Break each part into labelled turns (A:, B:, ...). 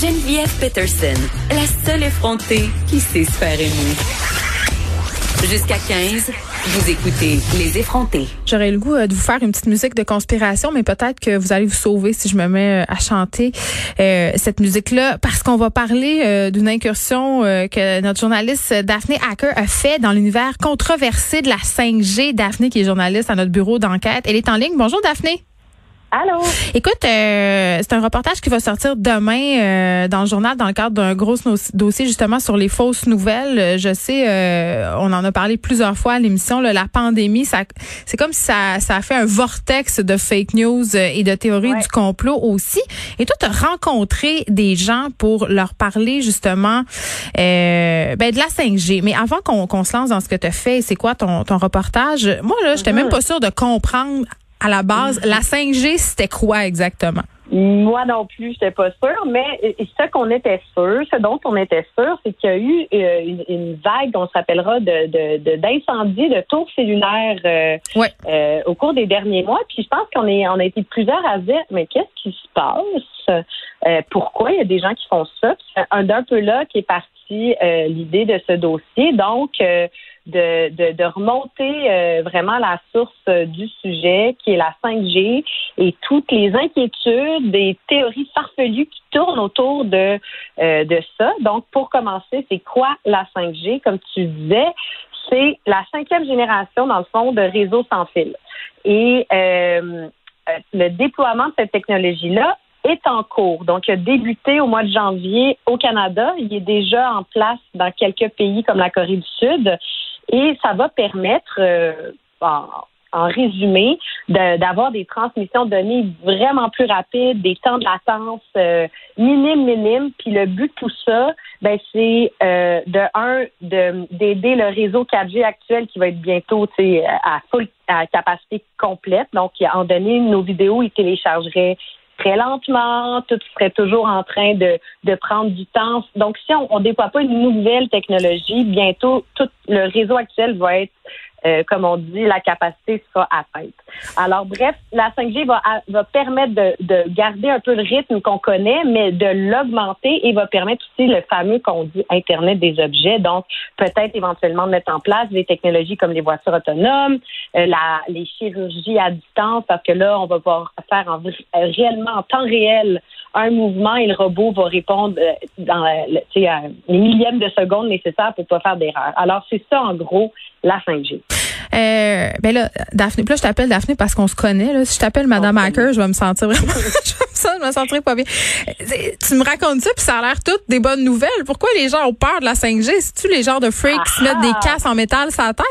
A: Geneviève Peterson, la seule effrontée qui sait se faire. Jusqu'à 15, vous écoutez Les effrontés.
B: J'aurais le goût euh, de vous faire une petite musique de conspiration, mais peut-être que vous allez vous sauver si je me mets euh, à chanter euh, cette musique-là, parce qu'on va parler d'une incursion que notre journaliste Daphné Hacker a fait dans l'univers controversé de la 5G. Daphné, qui est journaliste à notre bureau d'enquête, elle est en ligne. Bonjour Daphné.
C: Allô?
B: Écoute, euh, c'est un reportage qui va sortir demain euh, dans le journal dans le cadre d'un gros dossier justement sur les fausses nouvelles. Euh, je sais, on en a parlé plusieurs fois à l'émission. La pandémie, ça, c'est comme si ça, ça a fait un vortex de fake news et de théories du complot aussi. Et toi, tu as rencontré des gens pour leur parler justement ben, de la 5G. Mais avant qu'on se lance dans ce que tu as fait, c'est quoi ton, ton reportage? Moi, là, j'étais même mm-hmm. pas sûre de comprendre à la base, la 5G, c'était quoi exactement?
C: Moi non plus, j'étais pas sûre, mais ce qu'on était sûr, ce dont on était sûr, c'est qu'il y a eu euh, une, vague, on s'appellera, de d'incendies, de, tours cellulaires euh, euh, au cours des derniers mois. Puis je pense qu'on est on a été plusieurs à dire, mais qu'est-ce qui se passe? Pourquoi il y a des gens qui font ça? Un d'un peu là qui est parti l'idée de ce dossier. Donc de, de, de remonter euh, vraiment la source euh, du sujet, qui est la 5G, et toutes les inquiétudes, des théories farfelues qui tournent autour de, euh, de ça. Donc, pour commencer, c'est quoi la 5G? Comme tu disais, c'est la cinquième génération, dans le fond, de réseaux sans fil. Et le déploiement de cette technologie-là est en cours. Donc, il a débuté au mois de janvier au Canada. Il est déjà en place dans quelques pays comme la Corée du Sud. Et ça va permettre, euh, en, résumé, d'avoir des transmissions de données vraiment plus rapides, des temps de latence euh, minimes, minimes. Puis le but de tout ça, ben, c'est euh, de un, d'aider le réseau 4G actuel qui va être bientôt à full à capacité complète. Donc, en donné, nos vidéos, ils téléchargeraient très lentement, tout serait toujours en train de, de prendre du temps. Donc, si on ne déploie pas une nouvelle technologie, bientôt tout le réseau actuel va être euh, comme on dit, la capacité sera atteinte. Alors, bref, la 5G va, va permettre de, de garder un peu le rythme qu'on connaît, mais de l'augmenter et va permettre aussi le fameux qu'on dit Internet des objets. Donc, peut-être éventuellement mettre en place des technologies comme les voitures autonomes, euh, la, les chirurgies à distance, parce que là, on va pouvoir faire en, euh, réellement en temps réel un mouvement et le robot va répondre dans les millièmes de seconde nécessaires pour pas faire d'erreur. Alors, c'est ça, en gros, la 5G.
B: Euh, ben là, Daphné, là, je t'appelle Daphné parce qu'on se connaît. Là. Si je t'appelle Madame Hacker, je vais me sentir vraiment. je me sentirais pas bien. Tu me racontes ça, puis ça a l'air toutes des bonnes nouvelles. Pourquoi les gens ont peur de la 5G? C'est-tu les genres de freaks qui se mettent des ah! casses en métal sur la tête?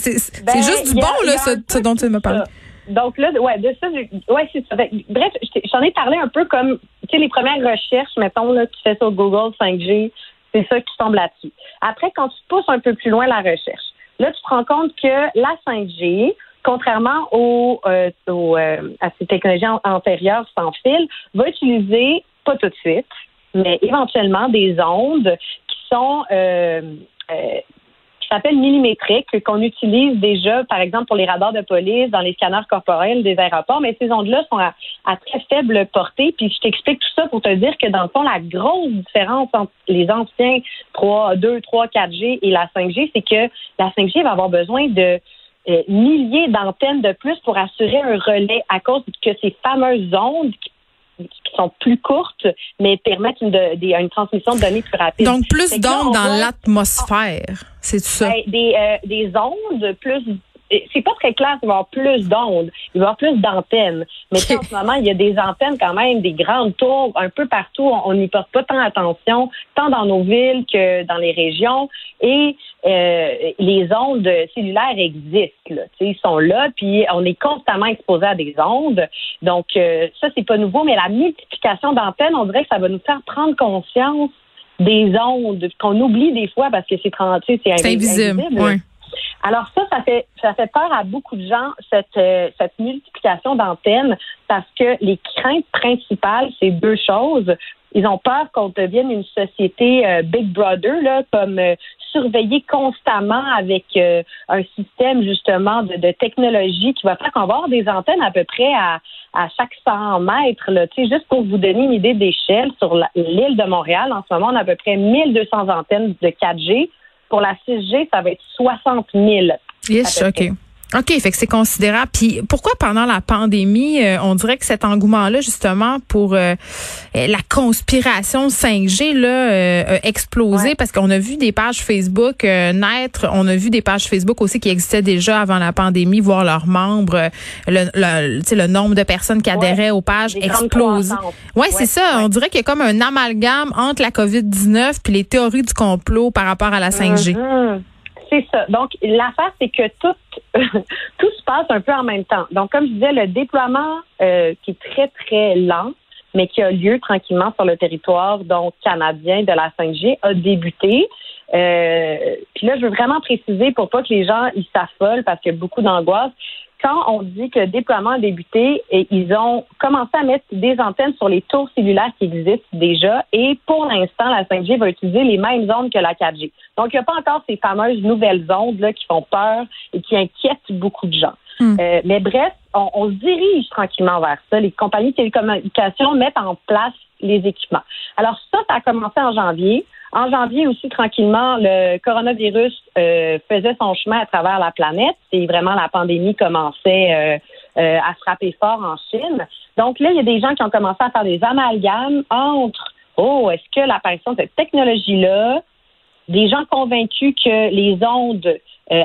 B: C'est ben, juste du bon, là, ce, dont tu me parles.
C: Donc là, ouais, de ça, ouais, c'est ça. Bref, j'en ai parlé un peu comme, les premières recherches, mettons, là, tu fais sur Google 5G, c'est ça qui tombe là-dessus. Après, quand tu pousses un peu plus loin la recherche, Là, tu te rends compte que la 5G, contrairement aux, euh, euh, à ces technologies antérieures sans fil, va utiliser, pas tout de suite, mais éventuellement des ondes qui sont euh, s'appelle millimétrique, qu'on utilise déjà, par exemple, pour les radars de police, dans les scanners corporels des aéroports, mais ces ondes-là sont à, très faible portée. Puis je t'explique tout ça pour te dire que, dans le fond, la grosse différence entre les anciens 3, 2, 3, 4G et la 5G, c'est que la 5G va avoir besoin de euh, milliers d'antennes de plus pour assurer un relais à cause que ces fameuses ondes qui qui sont plus courtes, mais permettent une, une transmission de données plus rapide.
B: Donc, plus d'ondes dans l'atmosphère, c'est ça?
C: Ben, des, euh, des ondes plus c'est pas très clair il va y avoir plus d'ondes, il va y avoir plus d'antennes. Mais en ce moment, il y a des antennes quand même, des grandes tours un peu partout. On n'y porte pas tant attention, tant dans nos villes que dans les régions. Et euh, les ondes cellulaires existent. Là, ils sont là, puis on est constamment exposé à des ondes. Donc, euh, ça, c'est pas nouveau, mais la multiplication d'antennes, on dirait que ça va nous faire prendre conscience des ondes qu'on oublie des fois parce que c'est c'est invisible. invisible. Alors ça, ça fait ça fait peur à beaucoup de gens cette euh, cette multiplication d'antennes parce que les craintes principales, c'est deux choses. Ils ont peur qu'on devienne une société euh, Big Brother, là, comme euh, surveillé constamment avec un système justement de, technologie qui va faire qu'on va avoir des antennes à peu près à, à chaque 100 mètres. Là. Juste pour vous donner une idée d'échelle, sur l'île de Montréal, en ce moment, on a à peu près 1200 antennes de 4G. Pour la 6G, ça va être 60 000.
B: Yes, OK. OK, fait que c'est considérable. Puis pourquoi pendant la pandémie, euh, on dirait que cet engouement-là, justement, pour euh, la conspiration 5G là, euh, a explosé? Parce qu'on a vu des pages Facebook naître, on a vu des pages Facebook aussi qui existaient déjà avant la pandémie, voir leurs membres, le, le, le nombre de personnes qui adhéraient aux pages exploser. Ouais, c'est ça. On dirait qu'il y a comme un amalgame entre la COVID-19 puis les théories du complot par rapport à la 5G.
C: C'est ça. Donc, l'affaire, c'est que tout, tout se passe un peu en même temps. Donc, comme je disais, le déploiement euh, qui est très, très lent, mais qui a lieu tranquillement sur le territoire donc canadien de la 5G a débuté. Euh, puis là, je veux vraiment préciser pour pas que les gens ils s'affolent parce qu'il y a beaucoup d'angoisse quand on dit que le déploiement a débuté, et ils ont commencé à mettre des antennes sur les tours cellulaires qui existent déjà et pour l'instant, la 5G va utiliser les mêmes ondes que la 4G. Donc, il n'y a pas encore ces fameuses nouvelles ondes là, qui font peur et qui inquiètent beaucoup de gens. Hmm. Euh, mais bref, on, on, se dirige tranquillement vers ça. Les compagnies de télécommunications mettent en place les équipements. Alors ça, ça a commencé en janvier. En janvier aussi, tranquillement, le coronavirus euh, faisait son chemin à travers la planète et vraiment la pandémie commençait euh, euh, à frapper fort en Chine. Donc là, il y a des gens qui ont commencé à faire des amalgames entre, oh, est-ce que l'apparition de cette technologie-là, des gens convaincus que les ondes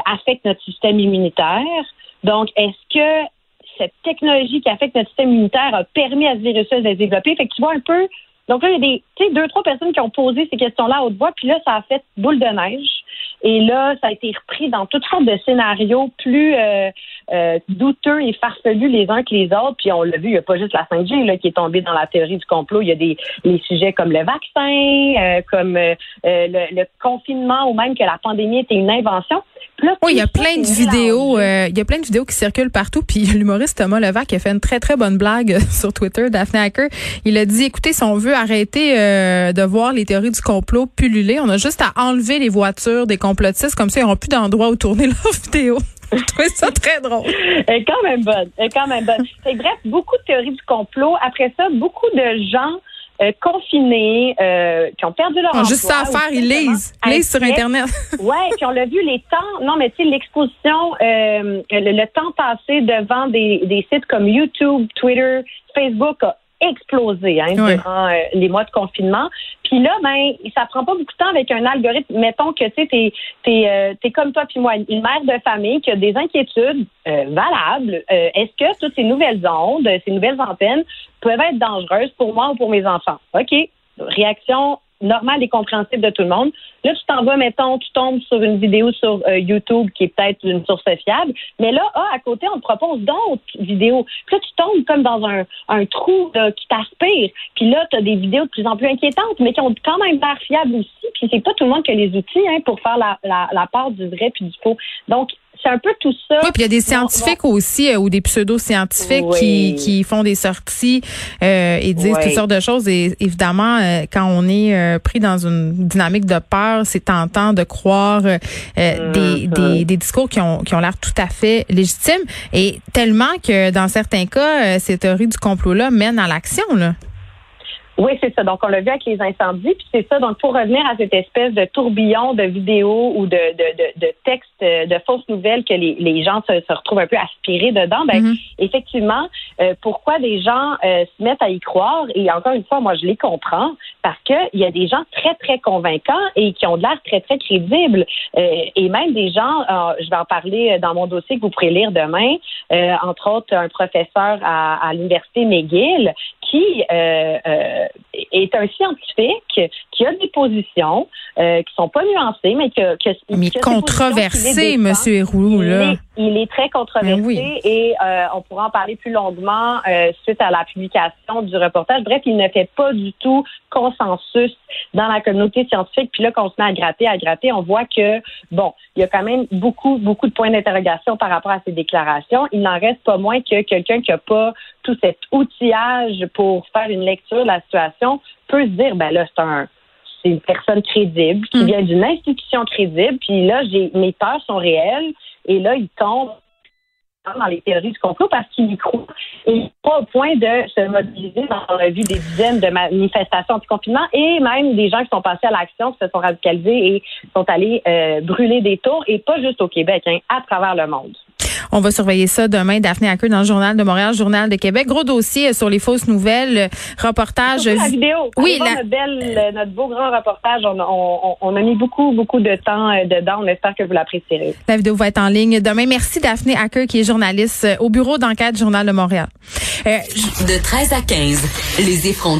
C: affectent notre système immunitaire, donc est-ce que cette technologie qui affecte notre système immunitaire a permis à ce virus de se développer? Fait que tu vois un peu donc là, il y a des, deux, trois personnes qui ont posé ces questions-là à haute voix, puis là, ça a fait boule de neige. Et là, ça a été repris dans toutes sortes de scénarios plus euh, euh, douteux et farfelus les uns que les autres. Puis on l'a vu, il n'y a pas juste la 5G là, qui est tombée dans la théorie du complot. Il y a des les sujets comme le vaccin, euh, comme le, le, confinement ou même que la pandémie était une invention
B: oui, il y a plein de vidéos, il y a plein de vidéos qui circulent partout. Puis l'humoriste Thomas Levac a fait une très très bonne blague sur Twitter, Daphne Hacker. Il a dit, écoutez, si on veut arrêter de voir les théories du complot pulluler, on a juste à enlever les voitures des complotistes, comme ça ils n'auront plus d'endroit où tourner leurs vidéos. Je trouvais ça très drôle.
C: Elle est quand même bonne. Elle est quand même bonne. bref, beaucoup de théories du complot. Après ça, beaucoup de gens euh, confinés, euh, qui ont perdu leur
B: emploi. Juste ça à faire, ils lisent. Ils lisent sur Internet.
C: ouais, puis on l'a vu, les temps, non, mais tu sais, l'exposition, euh, le, temps passé devant des, des sites comme YouTube, Twitter, Facebook a explosé hein, durant euh, les mois de confinement. Puis là, ben, ça prend pas beaucoup de temps avec un algorithme. Mettons que tu sais, t'es euh, es, comme toi puis moi, une mère de famille qui a des inquiétudes euh, valables. Est-ce que toutes ces nouvelles ondes, ces nouvelles antennes peuvent être dangereuses pour moi ou pour mes enfants? OK. Réaction normal et compréhensible de tout le monde. Là, tu t'en vas, mettons, tu tombes sur une vidéo sur euh, YouTube qui est peut-être une source fiable, mais là, ah, à côté, on te propose d'autres vidéos. Puis là, tu tombes comme dans un, trou qui t'aspire. Puis là, tu as des vidéos de plus en plus inquiétantes, mais qui ont quand même l'air fiables aussi. Puis c'est pas tout le monde qui a les outils hein, pour faire la, la, la part du vrai puis du faux. Donc, c'est un peu tout ça.
B: Oui, puis il y a des scientifiques aussi euh, ou des pseudo-scientifiques qui, qui font des sorties euh, et disent toutes sortes de choses. Et évidemment, euh, quand on est euh, pris dans une dynamique de peur, c'est tentant de croire des, mm-hmm. des, des, discours qui ont, qui ont l'air tout à fait légitimes. Et tellement que dans certains cas, ces théories du complot-là mènent à l'action. Là.
C: Oui, c'est ça. Donc, on l'a vu avec les incendies. Puis c'est ça. Donc, pour revenir à cette espèce de tourbillon de vidéos ou de, de, de, de textes, de fausses nouvelles que les, les gens se, se, retrouvent un peu aspirés dedans, ben, mm-hmm. effectivement, euh, pourquoi des gens euh, se mettent à y croire? Et encore une fois, moi, je les comprends parce qu'il y a des gens très, très convaincants et qui ont de l'air très, très crédibles. Euh, et même des gens, je vais en parler dans mon dossier que vous pourrez lire demain, entre autres, un professeur à, à l'Université McGill qui euh, euh, est un scientifique qui a des positions euh, qui sont pas nuancées, mais que, que
B: mais controversé, Monsieur Héroux là.
C: il est très controversé ben et euh, on pourra en parler plus longuement suite à la publication du reportage. Bref, il ne fait pas du tout consensus dans la communauté scientifique. Puis là, qu'on se met à gratter, à gratter, on voit que, bon, il y a quand même beaucoup, beaucoup de points d'interrogation par rapport à ces déclarations. Il n'en reste pas moins que quelqu'un qui n'a pas tout cet outillage pour faire une lecture de la situation peut se dire, ben là, c'est un c'est une personne crédible qui mm. vient d'une institution crédible. Puis là, j'ai mes peurs sont réelles. Et là, il tombe dans les théories du complot parce qu'il y croit. Et il pas au point de se mobiliser. On a vu des dizaines de manifestations anti-confinement et même des gens qui sont passés à l'action, qui se sont radicalisés et sont allés euh, brûler des tours, et pas juste au Québec, hein, à travers le monde.
B: On va surveiller ça demain. Daphné Hacker dans le Journal de Montréal, Journal de Québec. Gros dossier sur les fausses nouvelles. Reportage.
C: la vidéo. Oui, la... notre, belle, notre beau grand reportage. On, a mis beaucoup, beaucoup de temps euh, dedans. On espère que vous l'apprécierez.
B: La vidéo va être en ligne demain. Merci Daphné Hacker qui est journaliste euh, au bureau d'enquête Journal de Montréal.
A: Euh, de 13 à 15, les effrontés.